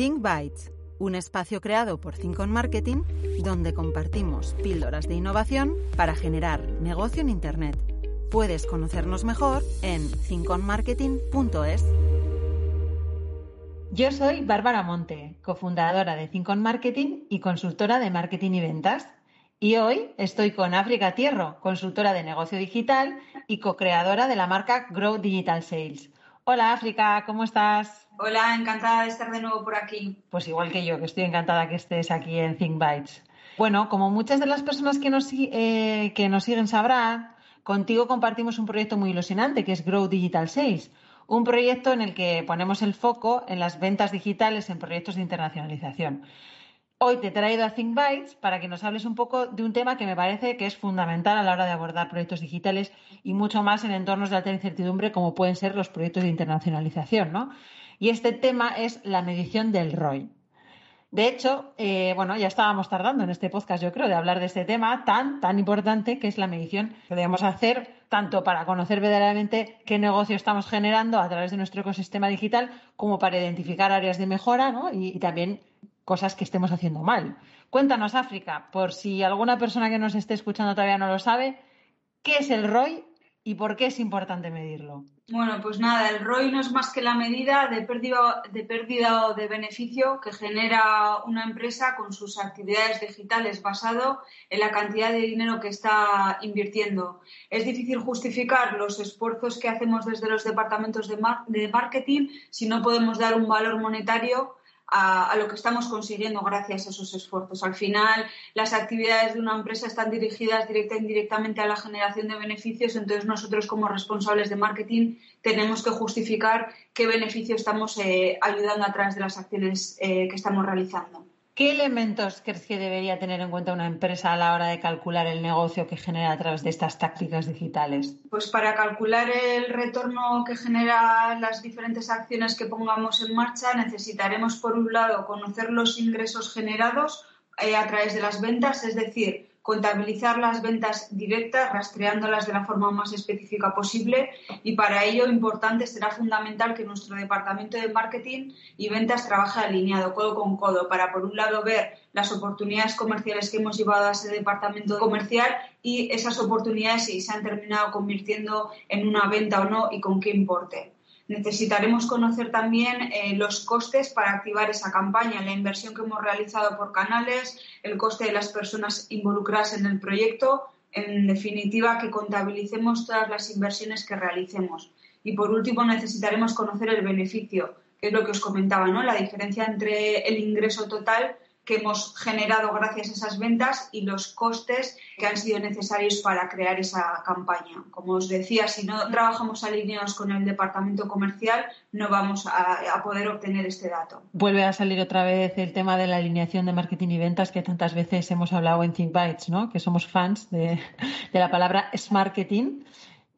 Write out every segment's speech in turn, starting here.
Think Bytes, un espacio creado por Think on Marketing donde compartimos píldoras de innovación para generar negocio en Internet. Puedes conocernos mejor en thinkonmarketing.es. Yo soy Bárbara Monte, cofundadora de Think on Marketing y consultora de marketing y ventas. Y hoy estoy con África Tierro, consultora de negocio digital y co-creadora de la marca Grow Digital Sales. Hola África, ¿cómo estás? Hola, encantada de estar de nuevo por aquí. Pues igual que yo, que estoy encantada que estés aquí en Think Bytes. Bueno, como muchas de las personas que nos, eh, que nos siguen sabrán, contigo compartimos un proyecto muy ilusionante que es Grow Digital Sales, un proyecto en el que ponemos el foco en las ventas digitales en proyectos de internacionalización. Hoy te he traído a Think Bytes para que nos hables un poco de un tema que me parece que es fundamental a la hora de abordar proyectos digitales y mucho más en entornos de alta incertidumbre como pueden ser los proyectos de internacionalización, ¿no? Y este tema es la medición del ROI. De hecho, eh, bueno, ya estábamos tardando en este podcast, yo creo, de hablar de este tema tan, tan importante que es la medición que debemos hacer tanto para conocer verdaderamente qué negocio estamos generando a través de nuestro ecosistema digital como para identificar áreas de mejora ¿no? y también cosas que estemos haciendo mal. Cuéntanos, África, por si alguna persona que nos esté escuchando todavía no lo sabe, ¿qué es el ROI y por qué es importante medirlo? Bueno, pues nada, el ROI no es más que la medida de pérdida, de pérdida o de beneficio que genera una empresa con sus actividades digitales basado en la cantidad de dinero que está invirtiendo. Es difícil justificar los esfuerzos que hacemos desde los departamentos de, de marketing si no podemos dar un valor monetario a, lo que estamos consiguiendo gracias a esos esfuerzos. Al final, las actividades de una empresa están dirigidas directa e indirectamente a la generación de beneficios, entonces nosotros como responsables de marketing tenemos que justificar qué beneficio estamos eh, ayudando a través de las acciones eh, que estamos realizando. ¿Qué elementos crees que debería tener en cuenta una empresa a la hora de calcular el negocio que genera a través de estas tácticas digitales? Pues para calcular el retorno que genera las diferentes acciones que pongamos en marcha necesitaremos, por un lado, conocer los ingresos generados eh, a través de las ventas, es decir, contabilizar las ventas directas, rastreándolas de la forma más específica posible y para ello importante será fundamental que nuestro departamento de marketing y ventas trabaje alineado codo con codo para por un lado ver las oportunidades comerciales que hemos llevado a ese departamento comercial y esas oportunidades si se han terminado convirtiendo en una venta o no y con qué importe. Necesitaremos conocer también eh, los costes para activar esa campaña, la inversión que hemos realizado por canales, el coste de las personas involucradas en el proyecto, en definitiva, que contabilicemos todas las inversiones que realicemos. Y por último, necesitaremos conocer el beneficio, que es lo que os comentaba, ¿no? La diferencia entre el ingreso total que hemos generado gracias a esas ventas y los costes que han sido necesarios para crear esa campaña. Como os decía, si no trabajamos alineados con el departamento comercial, no vamos a, poder obtener este dato. Vuelve a salir otra vez el tema de la alineación de marketing y ventas que tantas veces hemos hablado en Think Bytes, ¿no? que somos fans de, la palabra es marketing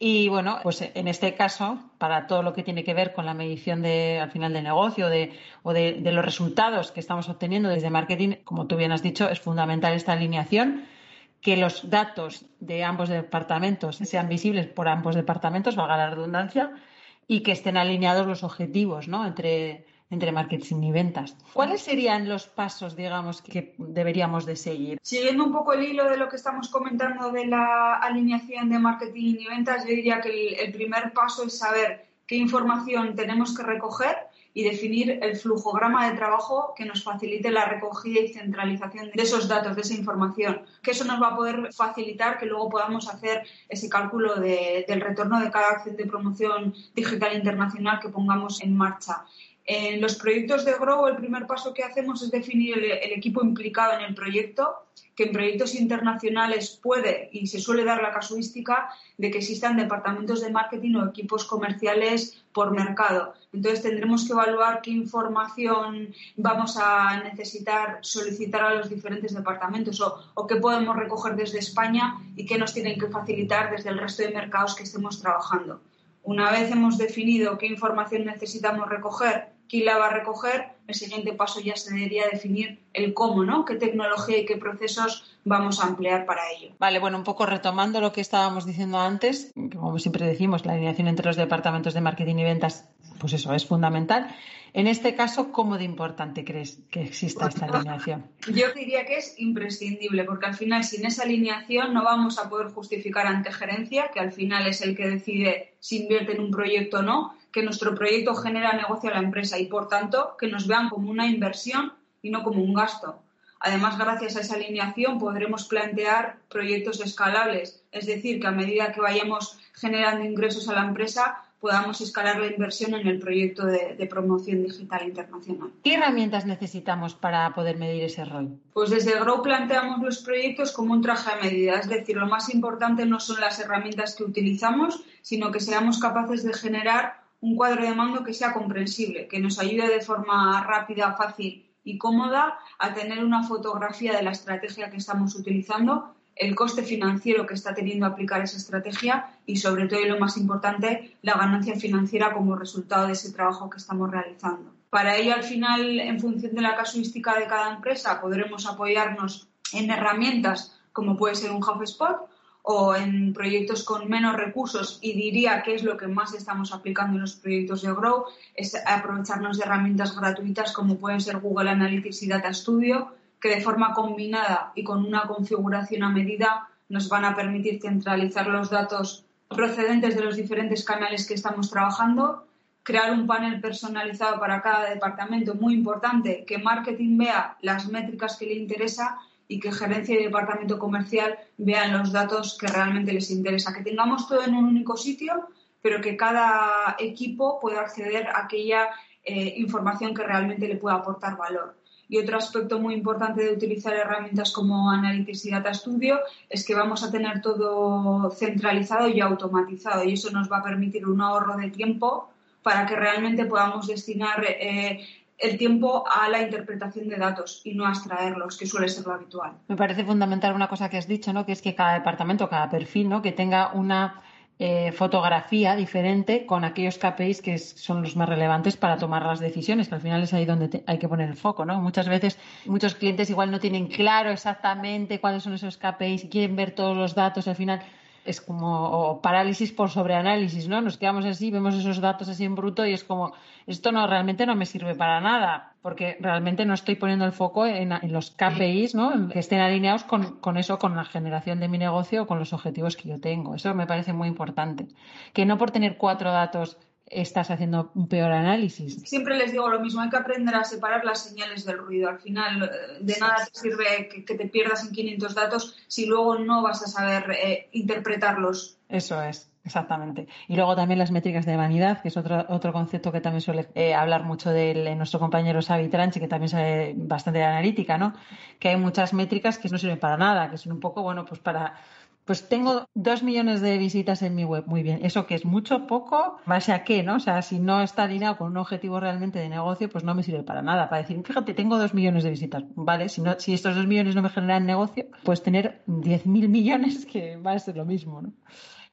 y bueno, pues en este caso, para todo lo que tiene que ver con la medición de, al final del negocio o de, los resultados que estamos obteniendo desde marketing, como tú bien has dicho, es fundamental esta alineación, que los datos de ambos departamentos sean visibles por ambos departamentos, valga la redundancia, y que estén alineados los objetivos ¿no? entre, entre marketing y ventas. ¿Cuáles serían los pasos, digamos, que deberíamos de seguir? Siguiendo un poco el hilo de lo que estamos comentando de la alineación de marketing y ventas, yo diría que el, primer paso es saber qué información tenemos que recoger y definir el flujograma de trabajo que nos facilite la recogida y centralización de esos datos, de esa información, que eso nos va a poder facilitar que luego podamos hacer ese cálculo del retorno de cada acción de promoción digital internacional que pongamos en marcha. En los proyectos de Grow, el primer paso que hacemos es definir el, equipo implicado en el proyecto, que en proyectos internacionales puede y se suele dar la casuística de que existan departamentos de marketing o equipos comerciales por mercado. Entonces tendremos que evaluar qué información vamos a necesitar solicitar a los diferentes departamentos o, o qué podemos recoger desde España y qué nos tienen que facilitar desde el resto de mercados que estemos trabajando. Una vez hemos definido qué información necesitamos recoger quién la va a recoger, el siguiente paso ya sería definir el cómo, ¿no? ¿Qué tecnología y qué procesos vamos a emplear para ello? Vale, bueno, un poco retomando lo que estábamos diciendo antes, como siempre decimos, la alineación entre los departamentos de marketing y ventas, pues eso es fundamental. En este caso, ¿cómo de importante crees que exista esta alineación? Yo diría que es imprescindible, porque al final sin esa alineación no vamos a poder justificar ante gerencia, que al final es el que decide si invierte en un proyecto o no, que nuestro proyecto genera negocio a la empresa y, por tanto, que nos vean como una inversión y no como un gasto. Además, gracias a esa alineación podremos plantear proyectos escalables, es decir, que a medida que vayamos generando ingresos a la empresa, podamos escalar la inversión en el proyecto de, promoción digital internacional. ¿Qué herramientas necesitamos para poder medir ese ROI? Pues desde Grow planteamos los proyectos como un traje a medida, es decir, lo más importante no son las herramientas que utilizamos, sino que seamos capaces de generar un cuadro de mando que sea comprensible, que nos ayude de forma rápida, fácil y cómoda a tener una fotografía de la estrategia que estamos utilizando el coste financiero que está teniendo aplicar esa estrategia y, sobre todo, y lo más importante, la ganancia financiera como resultado de ese trabajo que estamos realizando. Para ello, al final, en función de la casuística de cada empresa, podremos apoyarnos en herramientas como puede ser un HubSpot o en proyectos con menos recursos y diría que es lo que más estamos aplicando en los proyectos de Grow, es aprovecharnos de herramientas gratuitas como pueden ser Google Analytics y Data Studio que de forma combinada y con una configuración a medida nos van a permitir centralizar los datos procedentes de los diferentes canales que estamos trabajando, crear un panel personalizado para cada departamento, muy importante, que marketing vea las métricas que le interesa y que gerencia y departamento comercial vean los datos que realmente les interesa, que tengamos todo en un único sitio, pero que cada equipo pueda acceder a aquella eh, información que realmente le pueda aportar valor. Y otro aspecto muy importante de utilizar herramientas como Analytics y Data Studio es que vamos a tener todo centralizado y automatizado y eso nos va a permitir un ahorro de tiempo para que realmente podamos destinar eh, el tiempo a la interpretación de datos y no a extraerlos, que suele ser lo habitual. Me parece fundamental una cosa que has dicho, ¿no? que es que cada departamento, cada perfil, ¿no? que tenga una eh, fotografía diferente con aquellos KPIs que son los más relevantes para tomar las decisiones, que al final es ahí donde hay que poner el foco, ¿no? Muchas veces muchos clientes igual no tienen claro exactamente cuáles son esos KPIs y quieren ver todos los datos al final es como parálisis por sobreanálisis, ¿no? Nos quedamos así, vemos esos datos así en bruto y es como, esto no realmente no me sirve para nada, porque realmente no estoy poniendo el foco en, los KPIs, ¿no? Que estén alineados con, con, eso, con la generación de mi negocio, con los objetivos que yo tengo. Eso me parece muy importante. Que no por tener cuatro datos estás haciendo un peor análisis. Siempre les digo lo mismo, hay que aprender a separar las señales del ruido. Al final, eh, de nada te sirve que, te pierdas en 500 datos si luego no vas a saber eh, interpretarlos. Eso es. Exactamente. Y luego también las métricas de vanidad, que es otro, otro concepto que también suele eh, hablar mucho de nuestro compañero Xavi Tranchi, que también sabe bastante de analítica, ¿no? Que hay muchas métricas que no sirven para nada, que son un poco, bueno, pues para pues tengo dos millones de visitas en mi web. Muy bien. ¿Eso que es mucho, poco? ¿Base a qué, no? O sea, si no está alineado con un objetivo realmente de negocio, pues no me sirve para nada. Para decir, fíjate, tengo dos millones de visitas. Vale, si, no, si estos dos millones no me generan negocio, pues tener diez mil millones que va a ser lo mismo, ¿no?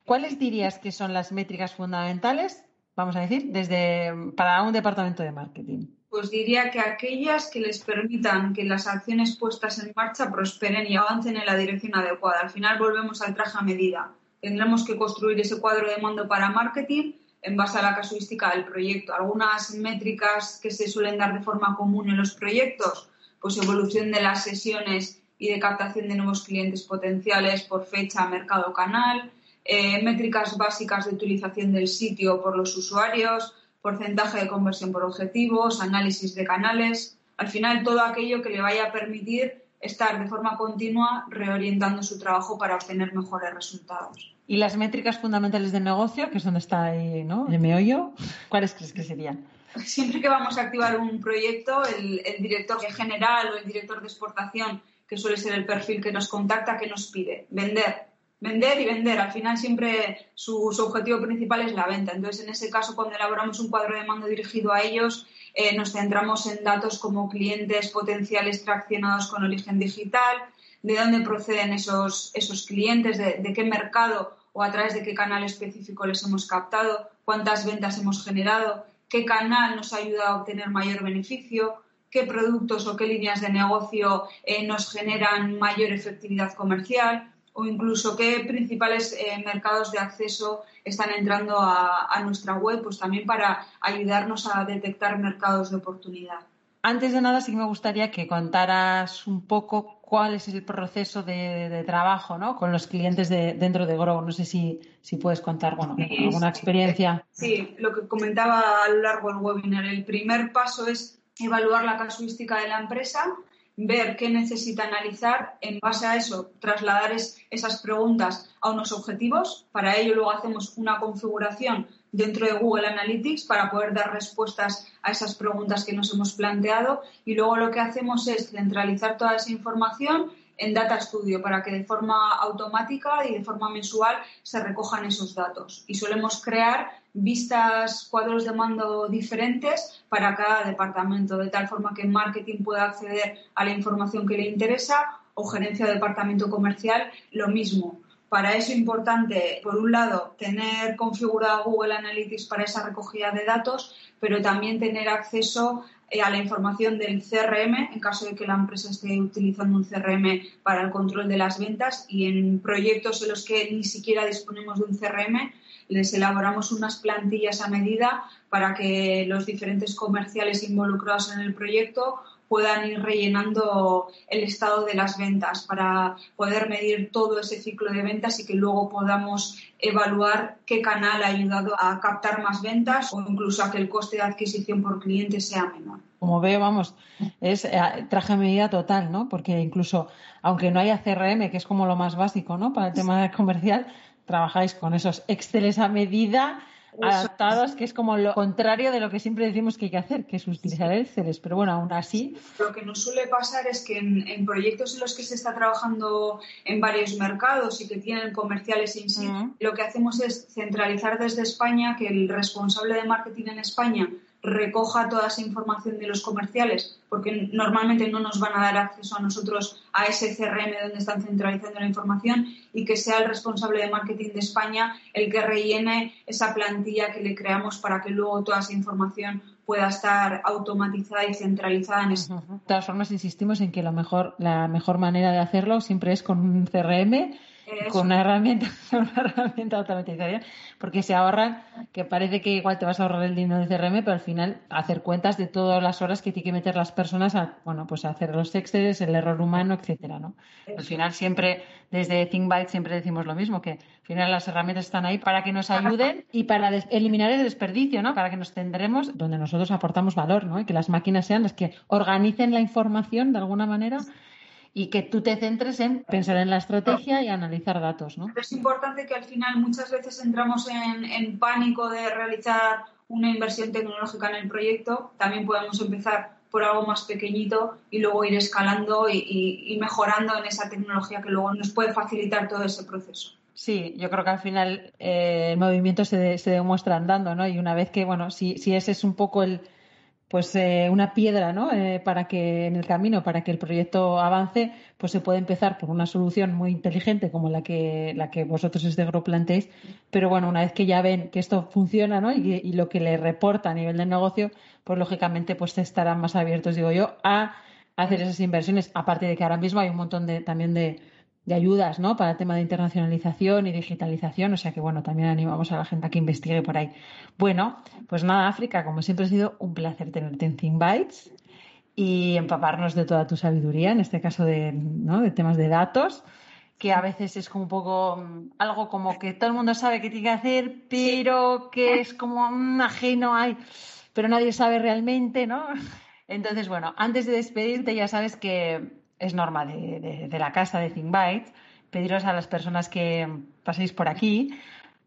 ¿Cuáles dirías que son las métricas fundamentales, vamos a decir, desde para un departamento de marketing? Pues diría que aquellas que les permitan que las acciones puestas en marcha prosperen y avancen en la dirección adecuada. Al final volvemos al traje a medida. Tendremos que construir ese cuadro de mando para marketing en base a la casuística del proyecto. Algunas métricas que se suelen dar de forma común en los proyectos, pues evolución de las sesiones y de captación de nuevos clientes potenciales por fecha, mercado, canal, eh, métricas básicas de utilización del sitio por los usuarios, porcentaje de conversión por objetivos, análisis de canales, al final todo aquello que le vaya a permitir estar de forma continua reorientando su trabajo para obtener mejores resultados. ¿Y las métricas fundamentales del negocio, que es donde está ahí, ¿no? el meollo, cuáles crees que serían? Siempre que vamos a activar un proyecto, el, el director general o el director de exportación, que suele ser el perfil que nos contacta, que nos pide vender vender y vender. Al final siempre su, objetivo principal es la venta. Entonces, en ese caso, cuando elaboramos un cuadro de mando dirigido a ellos, eh, nos centramos en datos como clientes potenciales traccionados con origen digital, de dónde proceden esos, esos clientes, de, qué mercado o a través de qué canal específico les hemos captado, cuántas ventas hemos generado, qué canal nos ayuda a obtener mayor beneficio, qué productos o qué líneas de negocio eh, nos generan mayor efectividad comercial o incluso qué principales eh, mercados de acceso están entrando a, nuestra web, pues también para ayudarnos a detectar mercados de oportunidad. Antes de nada, sí que me gustaría que contaras un poco cuál es el proceso de, trabajo ¿no? con los clientes de, dentro de Grow. No sé si, si puedes contar bueno, alguna experiencia. Sí, lo que comentaba a lo largo del webinar. El primer paso es evaluar la casuística de la empresa, ver qué necesita analizar, en base a eso trasladar esas preguntas a unos objetivos. Para ello luego hacemos una configuración dentro de Google Analytics para poder dar respuestas a esas preguntas que nos hemos planteado y luego lo que hacemos es centralizar toda esa información en Data Studio para que de forma automática y de forma mensual se recojan esos datos. Y solemos crear vistas, cuadros de mando diferentes para cada departamento, de tal forma que marketing pueda acceder a la información que le interesa o gerencia de departamento comercial lo mismo. Para eso es importante, por un lado, tener configurado Google Analytics para esa recogida de datos, pero también tener acceso eh, a la información del CRM en caso de que la empresa esté utilizando un CRM para el control de las ventas y en proyectos en los que ni siquiera disponemos de un CRM, les elaboramos unas plantillas a medida para que los diferentes comerciales involucrados en el proyecto puedan ir rellenando el estado de las ventas para poder medir todo ese ciclo de ventas y que luego podamos evaluar qué canal ha ayudado a captar más ventas o incluso a que el coste de adquisición por cliente sea menor. Como veo, vamos, es eh, traje medida total, ¿no? Porque incluso, aunque no haya CRM, que es como lo más básico, ¿no? Para el tema comercial, trabajáis con esos Exceles a medida adaptados, que es como lo contrario de lo que siempre decimos que hay que hacer, que es utilizar Exceles. Pero bueno, aún así. Lo que nos suele pasar es que en, proyectos en los que se está trabajando en varios mercados y que tienen comerciales in sí, lo que hacemos es centralizar desde España que el responsable de marketing en España recoja toda esa información de los comerciales, porque normalmente no nos van a dar acceso a nosotros a ese CRM donde están centralizando la información y que sea el responsable de marketing de España el que rellene esa plantilla que le creamos para que luego toda esa información pueda estar automatizada y centralizada en eso. De todas formas, insistimos en que lo mejor, la mejor manera de hacerlo siempre es con un CRM con una herramienta, una herramienta de automatización, porque se ahorran, que parece que igual te vas a ahorrar el dinero de CRM, pero al final hacer cuentas de todas las horas que tienen que meter las personas a, bueno, pues a hacer los textos, el error humano, etcétera, ¿no? Al final siempre, desde ThinkByte siempre decimos lo mismo, que al final las herramientas están ahí para que nos ayuden y para eliminar el desperdicio, ¿no? Para que nos tendremos donde nosotros aportamos valor, ¿no? Y que las máquinas sean las que organicen la información de alguna manera y que tú te centres en pensar en la estrategia y analizar datos, ¿no? Es importante que al final muchas veces entramos en, pánico de realizar una inversión tecnológica en el proyecto. También podemos empezar por algo más pequeñito y luego ir escalando y, mejorando en esa tecnología que luego nos puede facilitar todo ese proceso. Sí, yo creo que al final eh, el movimiento se, se, demuestra andando, ¿no? Y una vez que, bueno, si, si ese es un poco el, pues eh, una piedra ¿no? Eh, para que en el camino para que el proyecto avance pues se puede empezar por una solución muy inteligente como la que la que vosotros desde Gro planteéis pero bueno una vez que ya ven que esto funciona ¿no? y, y, lo que le reporta a nivel de negocio pues lógicamente pues estarán más abiertos digo yo a hacer esas inversiones aparte de que ahora mismo hay un montón de también de de ayudas ¿no? para el tema de internacionalización y digitalización. O sea que, bueno, también animamos a la gente a que investigue por ahí. Bueno, pues nada, África, como siempre ha sido un placer tenerte en Think Bytes y empaparnos de toda tu sabiduría, en este caso de, ¿no? de temas de datos, que a veces es como un poco mm, algo como que todo el mundo sabe qué tiene que hacer, pero que es como un ajeno, hay, pero nadie sabe realmente, ¿no? Entonces, bueno, antes de despedirte, ya sabes que es norma de, la casa de ThinkBytes, pediros a las personas que paséis por aquí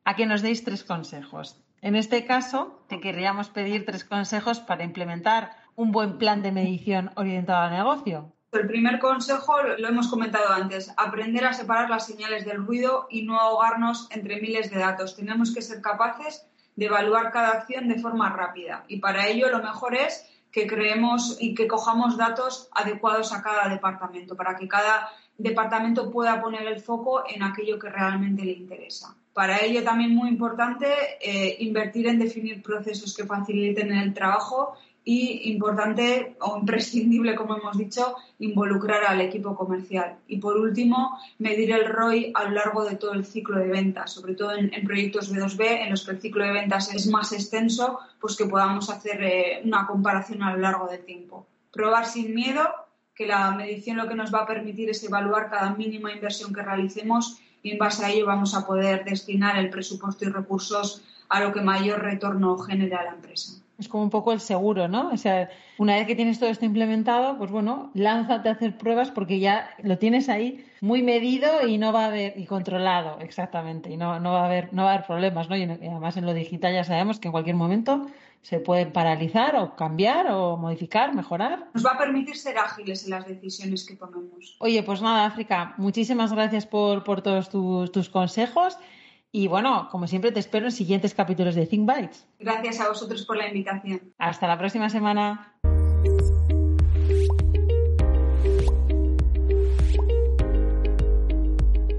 a que nos deis tres consejos. En este caso, te querríamos pedir tres consejos para implementar un buen plan de medición orientado al negocio. El primer consejo lo hemos comentado antes, aprender a separar las señales del ruido y no ahogarnos entre miles de datos. Tenemos que ser capaces de evaluar cada acción de forma rápida y para ello lo mejor es que creemos y que cojamos datos adecuados a cada departamento para que cada departamento pueda poner el foco en aquello que realmente le interesa. Para ello también muy importante eh, invertir en definir procesos que faciliten el trabajo y importante o imprescindible, como hemos dicho, involucrar al equipo comercial. Y por último, medir el ROI a lo largo de todo el ciclo de ventas, sobre todo en, proyectos B2B en los que el ciclo de ventas es más extenso, pues que podamos hacer eh, una comparación a lo largo del tiempo. Probar sin miedo, que la medición lo que nos va a permitir es evaluar cada mínima inversión que realicemos y en base a ello vamos a poder destinar el presupuesto y recursos a lo que mayor retorno genera la empresa. Es como un poco el seguro, ¿no? O sea, una vez que tienes todo esto implementado, pues bueno, lánzate a hacer pruebas porque ya lo tienes ahí muy medido y no va a haber y controlado, exactamente, y no, no va a haber no va a haber problemas, ¿no? Y además en lo digital ya sabemos que en cualquier momento se pueden paralizar o cambiar o modificar, mejorar. Nos va a permitir ser ágiles en las decisiones que tomemos. Oye, pues nada, África, muchísimas gracias por, por todos tus, tus consejos y bueno, como siempre, te espero en siguientes capítulos de Think Bites. Gracias a vosotros por la invitación. Hasta la próxima semana.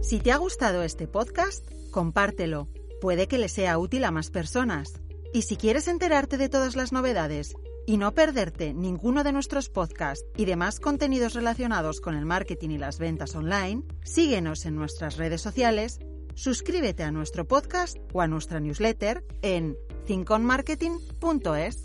Si te ha gustado este podcast, compártelo. Puede que le sea útil a más personas. Y si quieres enterarte de todas las novedades y no perderte ninguno de nuestros podcasts y demás contenidos relacionados con el marketing y las ventas online, síguenos en nuestras redes sociales suscríbete a nuestro podcast o a nuestra newsletter en thinkonmarketing.es.